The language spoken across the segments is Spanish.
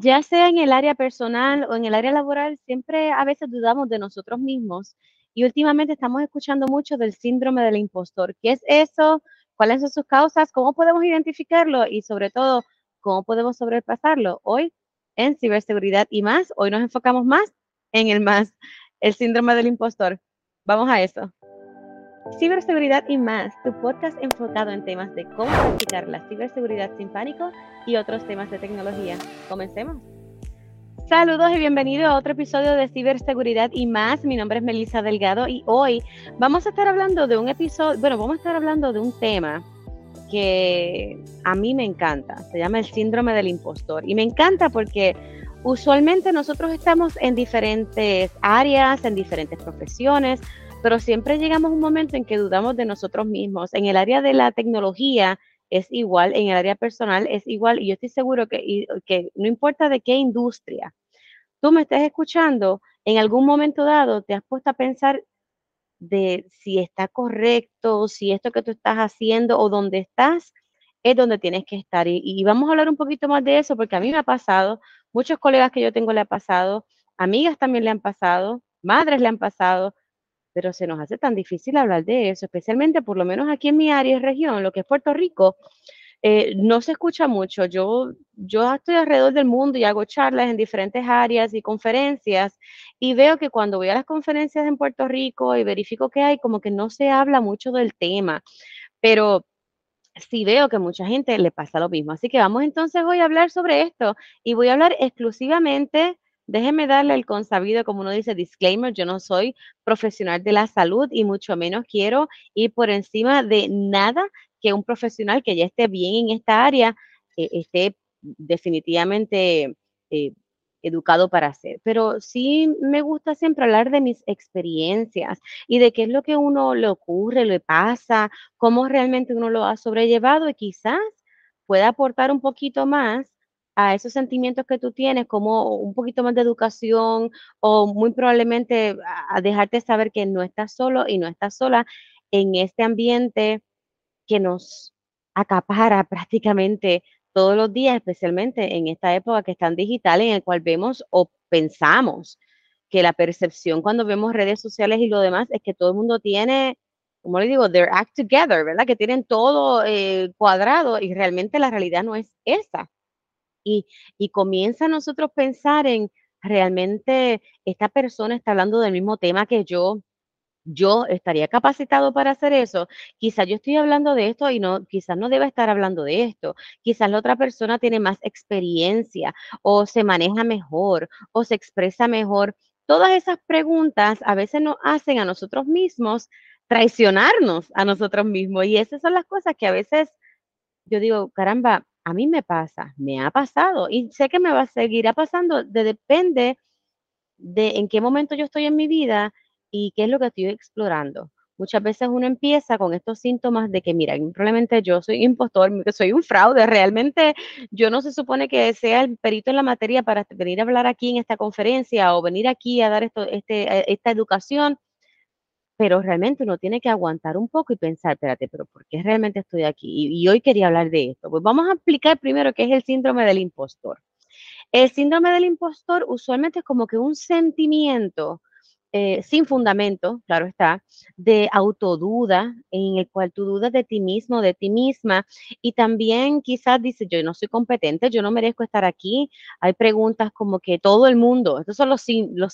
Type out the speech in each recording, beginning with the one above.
ya sea en el área personal o en el área laboral, siempre a veces dudamos de nosotros mismos y últimamente estamos escuchando mucho del síndrome del impostor. ¿Qué es eso? ¿Cuáles son sus causas? ¿Cómo podemos identificarlo? Y sobre todo, ¿cómo podemos sobrepasarlo? Hoy en ciberseguridad y más, hoy nos enfocamos más en el más, el síndrome del impostor. Vamos a eso. Ciberseguridad y más, tu podcast enfocado en temas de cómo practicar la ciberseguridad sin pánico y otros temas de tecnología. Comencemos. Saludos y bienvenido a otro episodio de Ciberseguridad y más. Mi nombre es Melissa Delgado y hoy vamos a estar hablando de un episodio, bueno, vamos a estar hablando de un tema que a mí me encanta. Se llama el síndrome del impostor y me encanta porque usualmente nosotros estamos en diferentes áreas, en diferentes profesiones, pero siempre llegamos a un momento en que dudamos de nosotros mismos. En el área de la tecnología es igual, en el área personal es igual, y yo estoy seguro que, que no importa de qué industria tú me estés escuchando, en algún momento dado te has puesto a pensar de si está correcto, si esto que tú estás haciendo o donde estás es donde tienes que estar. Y, y, vamos a hablar un poquito más de eso porque a mí me ha pasado, muchos colegas que yo tengo le ha pasado, amigas también le han pasado, madres le han pasado, pero se nos hace tan difícil hablar de eso, especialmente por lo menos aquí en mi área y región, lo que es Puerto Rico, eh, no se escucha mucho. Yo, yo estoy alrededor del mundo y hago charlas en diferentes áreas y conferencias y veo que cuando voy a las conferencias en Puerto Rico y verifico que hay, como que no se habla mucho del tema, pero sí veo que mucha gente le pasa lo mismo. Así que vamos entonces hoy a hablar sobre esto y voy a hablar exclusivamente Déjeme darle el consabido, como uno dice, disclaimer, yo no soy profesional de la salud y mucho menos quiero ir por encima de nada que un profesional que ya esté bien en esta área eh, esté definitivamente eh, educado para hacer. Pero sí me gusta siempre hablar de mis experiencias y de qué es lo que uno le ocurre, le pasa, cómo realmente uno lo ha sobrellevado y quizás pueda aportar un poquito más a esos sentimientos que tú tienes, como un poquito más de educación o muy probablemente a dejarte saber que no estás solo y no estás sola en este ambiente que nos acapara prácticamente todos los días, especialmente en esta época que es tan digital, en el cual vemos o pensamos que la percepción cuando vemos redes sociales y lo demás es que todo el mundo tiene, como le digo, their act together, ¿verdad? Que tienen todo eh, cuadrado y realmente la realidad no es esa y, comienza a nosotros pensar en realmente esta persona está hablando del mismo tema que yo, yo estaría capacitado para hacer eso. Quizás yo estoy hablando de esto y no, quizás no deba estar hablando de esto. Quizás la otra persona tiene más experiencia o se maneja mejor o se expresa mejor. Todas esas preguntas a veces nos hacen a nosotros mismos traicionarnos a nosotros mismos y esas son las cosas que a veces yo digo, caramba, a mí me pasa, me ha pasado y sé que me va a seguir pasando, de, depende de en qué momento yo estoy en mi vida y qué es lo que estoy explorando. Muchas veces uno empieza con estos síntomas de que, mira, probablemente yo soy impostor, soy un fraude, realmente yo no se supone que sea el perito en la materia para venir a hablar aquí en esta conferencia o venir aquí a dar esto, este, esta educación pero realmente uno tiene que aguantar un poco y pensar, espérate, pero ¿por qué realmente estoy aquí? Y, hoy quería hablar de esto. Pues vamos a explicar primero qué es el síndrome del impostor. El síndrome del impostor usualmente es como que un sentimiento eh, sin fundamento, claro está, de autoduda, en el cual tú dudas de ti mismo, de ti misma, y también quizás dices, yo no soy competente, yo no merezco estar aquí. Hay preguntas como que todo el mundo, estos son los,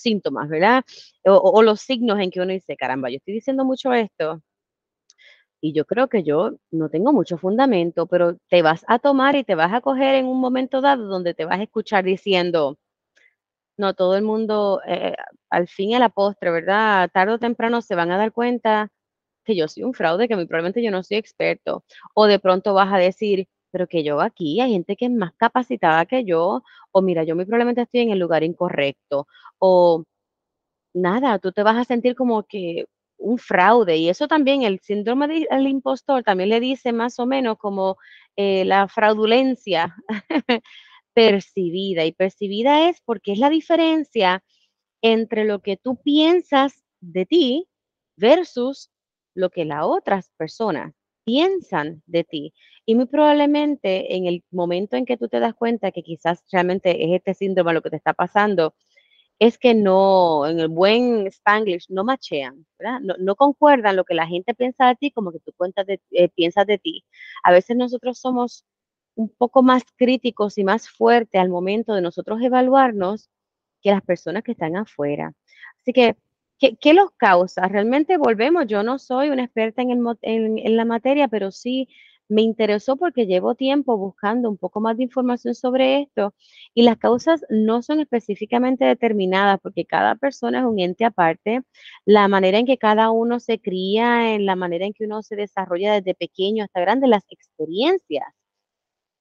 síntomas, ¿verdad? O, o los signos en que uno dice, caramba, yo estoy diciendo mucho esto. Y yo creo que yo no tengo mucho fundamento, pero te vas a tomar y te vas a coger en un momento dado donde te vas a escuchar diciendo, no, todo el mundo, eh, al fin y a la postre, ¿verdad? Tarde o temprano se van a dar cuenta que yo soy un fraude, que muy probablemente yo no soy experto. O de pronto vas a decir, pero que yo aquí hay gente que es más capacitada que yo, o mira, yo muy probablemente estoy en el lugar incorrecto, o nada, tú te vas a sentir como que un fraude. Y eso también, el síndrome del impostor también le dice más o menos como eh, la fraudulencia percibida. Y percibida es porque es la diferencia entre lo que tú piensas de ti versus lo que las otras personas piensan de ti. Y muy probablemente en el momento en que tú te das cuenta que quizás realmente es este síndrome lo que te está pasando, es que no, en el buen Spanglish, no machean, ¿verdad? No, concuerdan lo que la gente piensa de ti como que tú cuentas de, eh, piensas de ti. A veces nosotros somos un poco más críticos y más fuertes al momento de nosotros evaluarnos que las personas que están afuera. Así que, ¿qué, los causa? Realmente volvemos, yo no soy una experta en, en la materia, pero sí me interesó porque llevo tiempo buscando un poco más de información sobre esto y las causas no son específicamente determinadas porque cada persona es un ente aparte. La manera en que cada uno se cría, en la manera en que uno se desarrolla desde pequeño hasta grande, las experiencias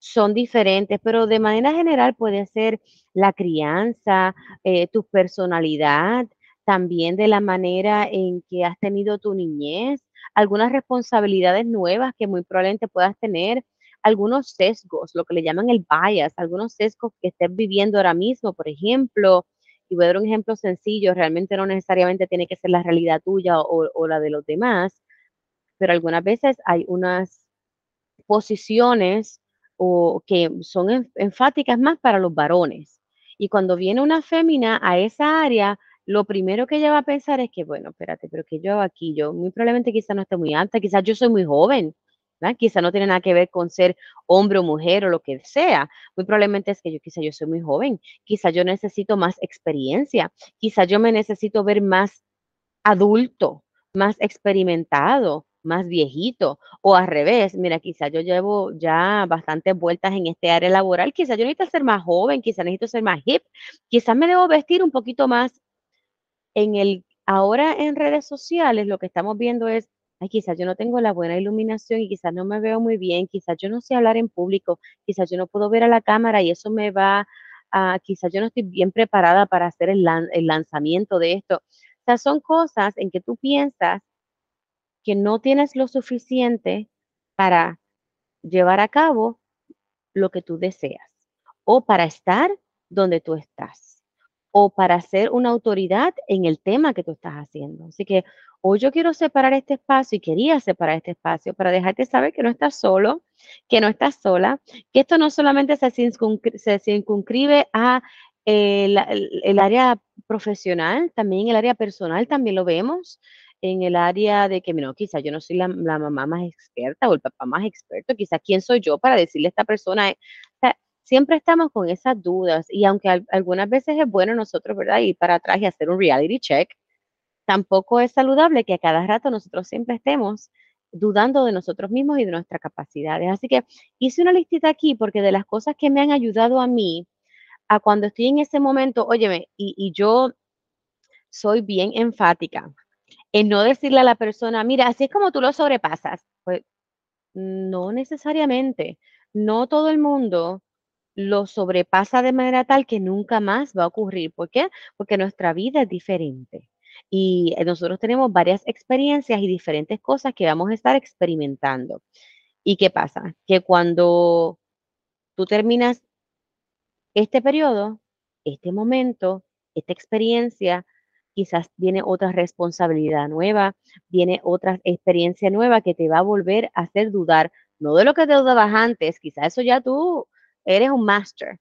son diferentes, pero de manera general puede ser la crianza, eh, tu personalidad, también de la manera en que has tenido tu niñez, algunas responsabilidades nuevas que muy probablemente puedas tener, algunos sesgos, lo que le llaman el bias, algunos sesgos que estés viviendo ahora mismo, por ejemplo, y voy a dar un ejemplo sencillo, realmente no necesariamente tiene que ser la realidad tuya o, o la de los demás, pero algunas veces hay unas posiciones o que son enfáticas más para los varones. Y cuando viene una fémina a esa área, lo primero que ella va a pensar es que, bueno, espérate, pero que yo aquí? Yo muy probablemente quizá no esté muy alta, quizás yo soy muy joven, ¿verdad? Quizá no tiene nada que ver con ser hombre o mujer o lo que sea. Muy probablemente es que yo quizá yo soy muy joven, quizá yo necesito más experiencia, quizá yo me necesito ver más adulto, más experimentado, más viejito, o al revés, mira, quizá yo llevo ya bastantes vueltas en este área laboral, quizá yo necesito ser más joven, quizá necesito ser más hip, quizás me debo vestir un poquito más en el, ahora en redes sociales lo que estamos viendo es, ay, quizás yo no tengo la buena iluminación y quizás no me veo muy bien, quizás yo no sé hablar en público, quizás yo no puedo ver a la cámara y eso me va a, quizás yo no estoy bien preparada para hacer el, el lanzamiento de esto. O sea, son cosas en que tú piensas que no tienes lo suficiente para llevar a cabo lo que tú deseas o para estar donde tú estás o para ser una autoridad en el tema que tú estás haciendo. Así que hoy yo quiero separar este espacio y quería separar este espacio para dejarte saber que no estás solo, que no estás sola, que esto no solamente se, circunscribe a eh, el, área profesional, también el área personal también lo vemos en el área de que, no, quizás yo no soy la, mamá más experta o el papá más experto, quizás quién soy yo para decirle a esta persona, o sea, siempre estamos con esas dudas y aunque algunas veces es bueno nosotros, ¿verdad? Ir para atrás y hacer un reality check, tampoco es saludable que a cada rato nosotros siempre estemos dudando de nosotros mismos y de nuestras capacidades. Así que hice una listita aquí porque de las cosas que me han ayudado a mí, a cuando estoy en ese momento, óyeme, y yo soy bien enfática en no decirle a la persona, mira, así es como tú lo sobrepasas. Pues no necesariamente. No todo el mundo lo sobrepasa de manera tal que nunca más va a ocurrir. ¿Por qué? Porque nuestra vida es diferente. Y eh, nosotros tenemos varias experiencias y diferentes cosas que vamos a estar experimentando. ¿Y qué pasa? Que cuando tú terminas este periodo, este momento, esta experiencia, quizás viene otra responsabilidad nueva, viene otra experiencia nueva que te va a volver a hacer dudar, no de lo que te dudabas antes, quizás eso ya tú eres un master,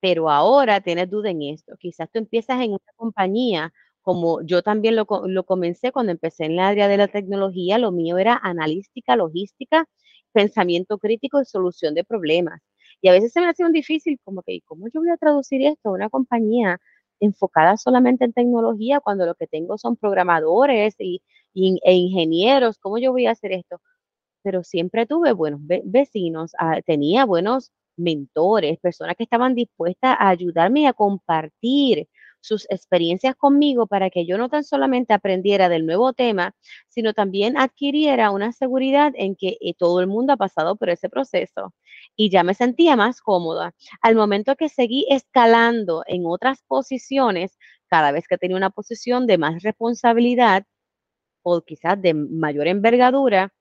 pero ahora tienes duda en esto. Quizás tú empiezas en una compañía, como yo también lo, lo comencé cuando empecé en la área de la tecnología, lo mío era analística, logística, pensamiento crítico y solución de problemas. Y a veces se me hace un difícil, como que, ¿cómo yo voy a traducir esto a una compañía enfocada solamente en tecnología cuando lo que tengo son programadores y, e ingenieros? ¿Cómo yo voy a hacer esto? Pero siempre tuve buenos vecinos, ah, tenía buenos mentores, personas que estaban dispuestas a ayudarme a compartir sus experiencias conmigo para que yo no tan solamente aprendiera del nuevo tema, sino también adquiriera una seguridad en que eh, todo el mundo ha pasado por ese proceso y ya me sentía más cómoda. Al momento que seguí escalando en otras posiciones, cada vez que tenía una posición de más responsabilidad o quizás de mayor envergadura,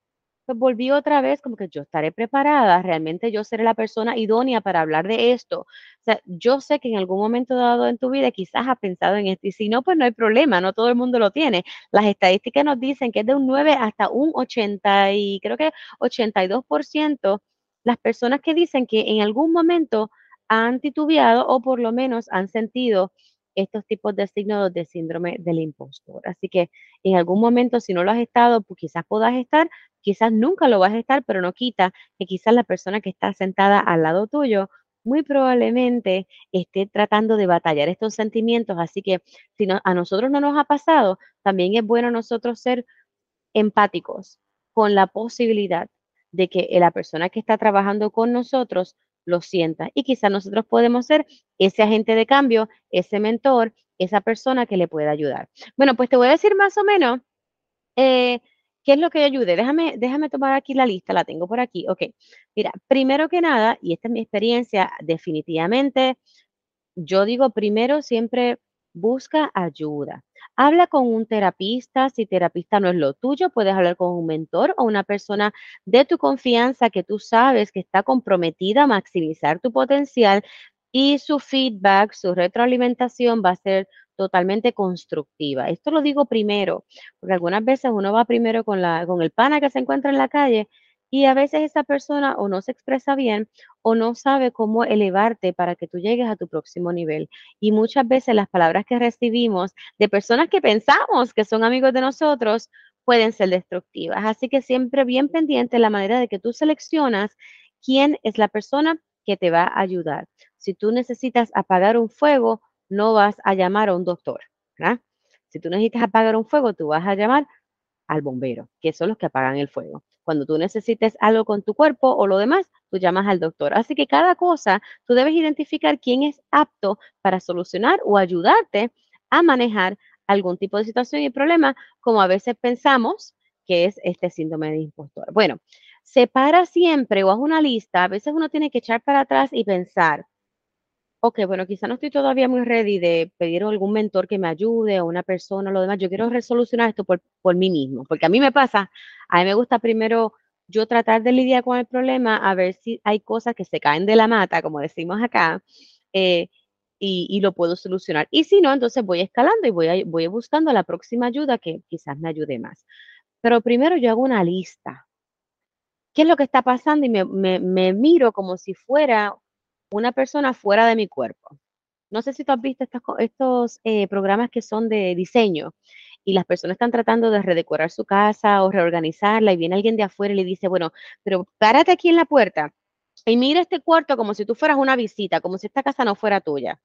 pues volví otra vez como que yo estaré preparada, realmente yo seré la persona idónea para hablar de esto. O sea, yo sé que en algún momento dado en tu vida quizás has pensado en esto y si no, pues no hay problema, no todo el mundo lo tiene. Las estadísticas nos dicen que es de un 9 hasta un 80 y creo que 82% las personas que dicen que en algún momento han titubeado o por lo menos han sentido estos tipos de signos de síndrome del impostor. Así que en algún momento, si no lo has estado, pues quizás puedas estar, quizás nunca lo vas a estar, pero no quita que quizás la persona que está sentada al lado tuyo muy probablemente esté tratando de batallar estos sentimientos. Así que si a nosotros no nos ha pasado, también es bueno nosotros ser empáticos con la posibilidad de que la persona que está trabajando con nosotros lo sienta. Y quizás nosotros podemos ser ese agente de cambio, ese mentor, esa persona que le pueda ayudar. Bueno, pues te voy a decir más o menos eh, qué es lo que ayude. Déjame, déjame tomar aquí la lista, la tengo por aquí. Ok, mira, primero que nada, y esta es mi experiencia, definitivamente, yo digo primero siempre busca ayuda. Habla con un terapista, si terapista no es lo tuyo, puedes hablar con un mentor o una persona de tu confianza que tú sabes que está comprometida a maximizar tu potencial y su feedback, su retroalimentación va a ser totalmente constructiva. Esto lo digo primero, porque algunas veces uno va primero con, la, con el pana que se encuentra en la calle y a veces esa persona o no se expresa bien o no sabe cómo elevarte para que tú llegues a tu próximo nivel. Y muchas veces las palabras que recibimos de personas que pensamos que son amigos de nosotros pueden ser destructivas. Así que siempre bien pendiente la manera de que tú seleccionas quién es la persona que te va a ayudar. Si tú necesitas apagar un fuego, no vas a llamar a un doctor. Si tú necesitas apagar un fuego, tú vas a llamar al bombero, que son los que apagan el fuego. Cuando tú necesites algo con tu cuerpo o lo demás, tú llamas al doctor. Así que cada cosa, tú debes identificar quién es apto para solucionar o ayudarte a manejar algún tipo de situación y problema, como a veces pensamos que es este síndrome de impostor. Bueno, separa siempre o haz una lista. A veces uno tiene que echar para atrás y pensar, ok, bueno, quizá no estoy todavía muy ready de pedir a algún mentor que me ayude o una persona o lo demás. Yo quiero resolucionar esto por, por mí mismo, porque a mí me pasa, a mí me gusta primero yo tratar de lidiar con el problema, a ver si hay cosas que se caen de la mata, como decimos acá, eh, y, y, lo puedo solucionar. Y si no, entonces voy escalando y voy, voy buscando la próxima ayuda que quizás me ayude más. Pero primero yo hago una lista. ¿Qué es lo que está pasando? Y me, me, me miro como si fuera una persona fuera de mi cuerpo. No sé si tú has visto estos, eh, programas que son de diseño y las personas están tratando de redecorar su casa o reorganizarla y viene alguien de afuera y le dice, bueno, pero párate aquí en la puerta y mira este cuarto como si tú fueras una visita, como si esta casa no fuera tuya.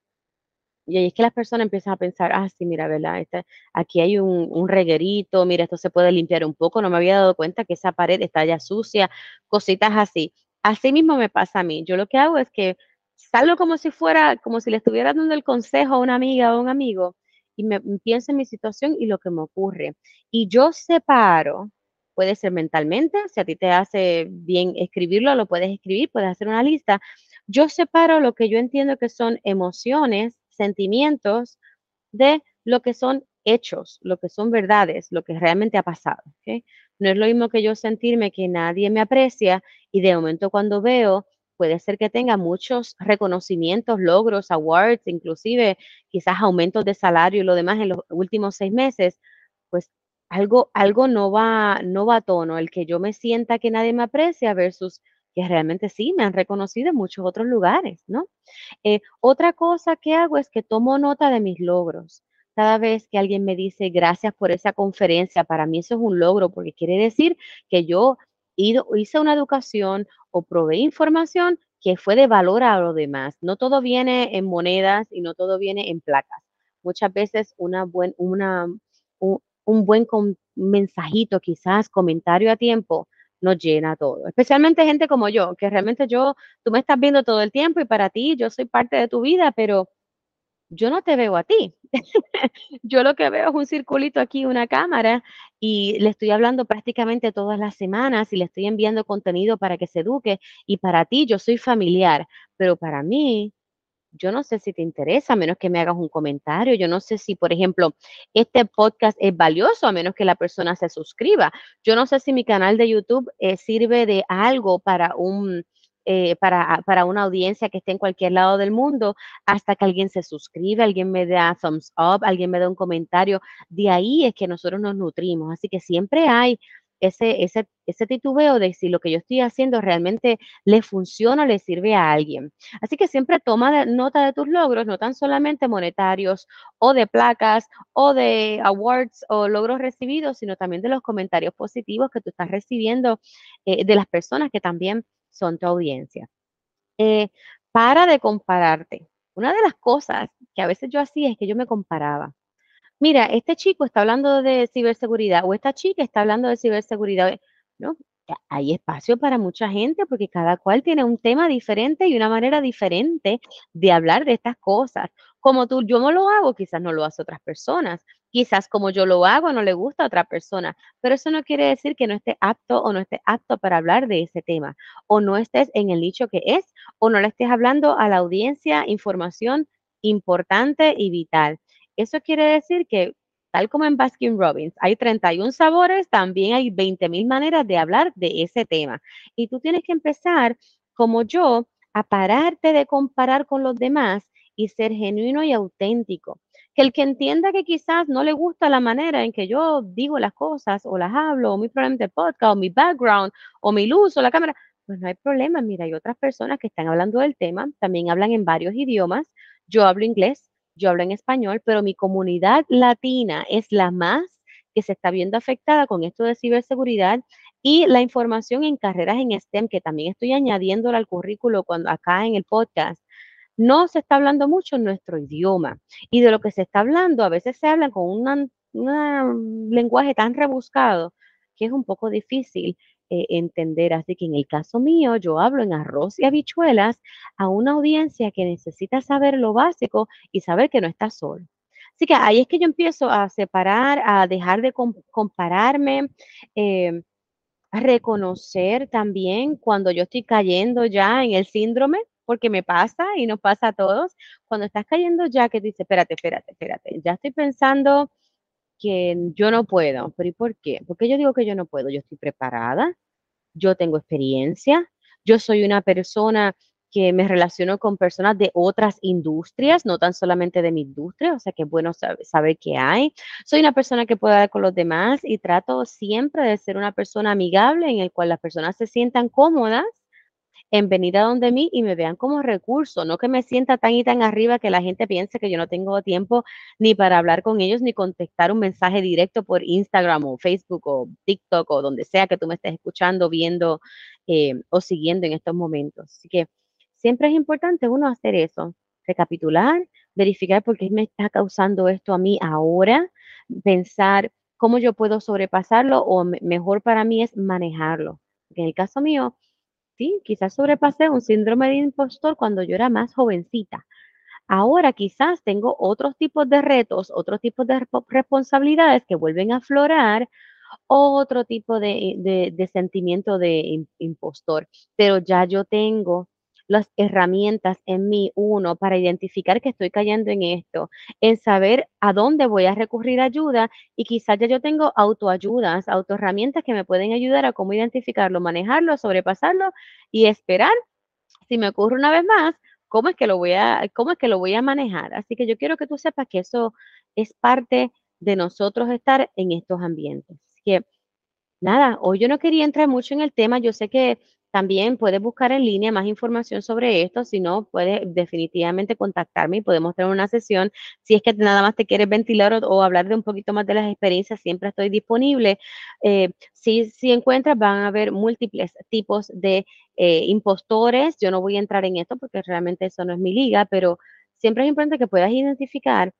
Y ahí es que las personas empiezan a pensar, ah, sí, mira, ¿verdad? Este, aquí hay un, un, reguerito, mira, esto se puede limpiar un poco, no me había dado cuenta que esa pared está ya sucia, cositas así. Así mismo me pasa a mí. Yo lo que hago es que salgo como si fuera, como si le estuviera dando el consejo a una amiga o un amigo y me pienso en mi situación y lo que me ocurre. Y yo separo, puede ser mentalmente, si a ti te hace bien escribirlo, lo puedes escribir, puedes hacer una lista. Yo separo lo que yo entiendo que son emociones, sentimientos, de lo que son hechos, lo que son verdades, lo que realmente ha pasado. No es lo mismo que yo sentirme que nadie me aprecia y de momento cuando veo puede ser que tenga muchos reconocimientos, logros, awards, inclusive quizás aumentos de salario y lo demás en los últimos seis meses, pues algo, algo no va, no va a tono, el que yo me sienta que nadie me aprecia versus que realmente sí me han reconocido en muchos otros lugares, ¿no? Eh, otra cosa que hago es que tomo nota de mis logros. Cada vez que alguien me dice gracias por esa conferencia, para mí eso es un logro porque quiere decir que yo hice una educación o proveí información que fue de valor a lo demás. No todo viene en monedas y no todo viene en placas. Muchas veces una buen, una, un, un buen mensajito, quizás comentario a tiempo, nos llena todo. Especialmente gente como yo, que realmente yo, tú me estás viendo todo el tiempo y para ti yo soy parte de tu vida, pero yo no te veo a ti. yo lo que veo es un circulito aquí, una cámara, y le estoy hablando prácticamente todas las semanas y le estoy enviando contenido para que se eduque. Y para ti yo soy familiar, pero para mí yo no sé si te interesa, a menos que me hagas un comentario. Yo no sé si, por ejemplo, este podcast es valioso, a menos que la persona se suscriba. Yo no sé si mi canal de YouTube eh, sirve de algo para un... Eh, para, para, una audiencia que esté en cualquier lado del mundo, hasta que alguien se suscribe, alguien me da thumbs up, alguien me da un comentario. De ahí es que nosotros nos nutrimos. Así que siempre hay ese, ese, ese titubeo de si lo que yo estoy haciendo realmente le funciona o le sirve a alguien. Así que siempre toma nota de tus logros, no tan solamente monetarios o de placas o de awards o logros recibidos, sino también de los comentarios positivos que tú estás recibiendo eh, de las personas que también son tu audiencia. Eh, para de compararte. Una de las cosas que a veces yo hacía es que yo me comparaba mira, este chico está hablando de ciberseguridad o esta chica está hablando de ciberseguridad. ¿no? Hay espacio para mucha gente porque cada cual tiene un tema diferente y una manera diferente de hablar de estas cosas. Como tú, yo no lo hago, quizás no lo hace otras personas. Quizás como yo lo hago, no le gusta a otra persona. Pero eso no quiere decir que no esté apto o no esté apto para hablar de ese tema. O no estés en el nicho que es, o no le estés hablando a la audiencia información importante y vital. Eso quiere decir que, tal como en Baskin Robbins, hay 31 sabores, también hay 20 mil maneras de hablar de ese tema. Y tú tienes que empezar, como yo, a pararte de comparar con los demás y ser genuino y auténtico. Que el que entienda que quizás no le gusta la manera en que yo digo las cosas o las hablo, o mi problema de podcast, o mi background, o mi luz, o la cámara, pues no hay problema. Mira, hay otras personas que están hablando del tema, también hablan en varios idiomas. Yo hablo inglés, yo hablo en español, pero mi comunidad latina es la más que se está viendo afectada con esto de ciberseguridad y la información en carreras en STEM, que también estoy añadiéndola al currículo cuando acá en el podcast. No se está hablando mucho en nuestro idioma y de lo que se está hablando, a veces se habla con un lenguaje tan rebuscado que es un poco difícil eh, entender. Así que en el caso mío, yo hablo en arroz y habichuelas a una audiencia que necesita saber lo básico y saber que no está solo. Así que ahí es que yo empiezo a separar, a dejar de compararme, eh, a reconocer también cuando yo estoy cayendo ya en el síndrome, porque me pasa y nos pasa a todos, cuando estás cayendo ya que dices, espérate, espérate, espérate, ya estoy pensando que yo no puedo. ¿Pero y por qué? Porque yo digo que yo no puedo. Yo estoy preparada, yo tengo experiencia, yo soy una persona que me relaciono con personas de otras industrias, no tan solamente de mi industria, o sea que es bueno saber, saber qué hay. Soy una persona que puede hablar con los demás y trato siempre de ser una persona amigable en el cual las personas se sientan cómodas en venir a donde mí y me vean como recurso, no que me sienta tan y tan arriba que la gente piense que yo no tengo tiempo ni para hablar con ellos ni contestar un mensaje directo por Instagram o Facebook o TikTok o donde sea que tú me estés escuchando, viendo eh, o siguiendo en estos momentos. Así que siempre es importante uno hacer eso, recapitular, verificar por qué me está causando esto a mí ahora, pensar cómo yo puedo sobrepasarlo o mejor para mí es manejarlo. En el caso mío, Sí, quizás sobrepasé un síndrome de impostor cuando yo era más jovencita. Ahora quizás tengo otros tipos de retos, otros tipos de responsabilidades que vuelven a aflorar, otro tipo de, sentimiento de impostor, pero ya yo tengo las herramientas en mí, uno, para identificar que estoy cayendo en esto, en saber a dónde voy a recurrir ayuda y quizás ya yo tengo autoayudas, autoherramientas que me pueden ayudar a cómo identificarlo, manejarlo, sobrepasarlo y esperar, si me ocurre una vez más, cómo es que lo voy a, cómo es que lo voy a manejar. Así que yo quiero que tú sepas que eso es parte de nosotros estar en estos ambientes. Así que nada, hoy yo no quería entrar mucho en el tema, yo sé que también puedes buscar en línea más información sobre esto, si no, puedes definitivamente contactarme y podemos tener una sesión. Si es que nada más te quieres ventilar o, hablar de un poquito más de las experiencias, siempre estoy disponible. Eh, si, si encuentras, van a haber múltiples tipos de eh, impostores. Yo no voy a entrar en esto porque realmente eso no es mi liga, pero siempre es importante que puedas identificar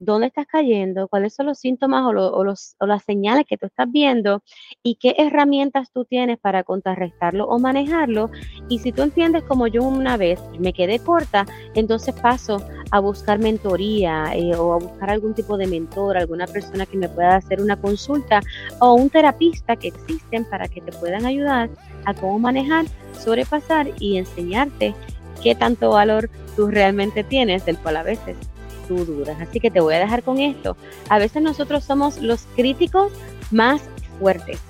dónde estás cayendo, cuáles son los síntomas o, los, o, las señales que tú estás viendo y qué herramientas tú tienes para contrarrestarlo o manejarlo. Y si tú entiendes como yo una vez me quedé corta, entonces paso a buscar mentoría eh, o a buscar algún tipo de mentor, alguna persona que me pueda hacer una consulta o un terapista que existen para que te puedan ayudar a cómo manejar, sobrepasar y enseñarte qué tanto valor tú realmente tienes, del cual a veces dudas. Así que te voy a dejar con esto. A veces nosotros somos los críticos más fuertes,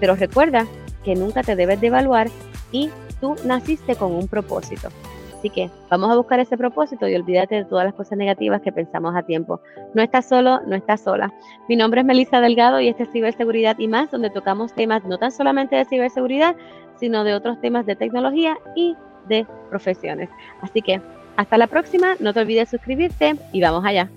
pero recuerda que nunca te debes de evaluar y tú naciste con un propósito. Así que vamos a buscar ese propósito y olvídate de todas las cosas negativas que pensamos a tiempo. No estás solo, no estás sola. Mi nombre es Melissa Delgado y este es Ciberseguridad y más, donde tocamos temas no tan solamente de ciberseguridad, sino de otros temas de tecnología y de profesiones. Así que hasta la próxima, no te olvides suscribirte y vamos allá.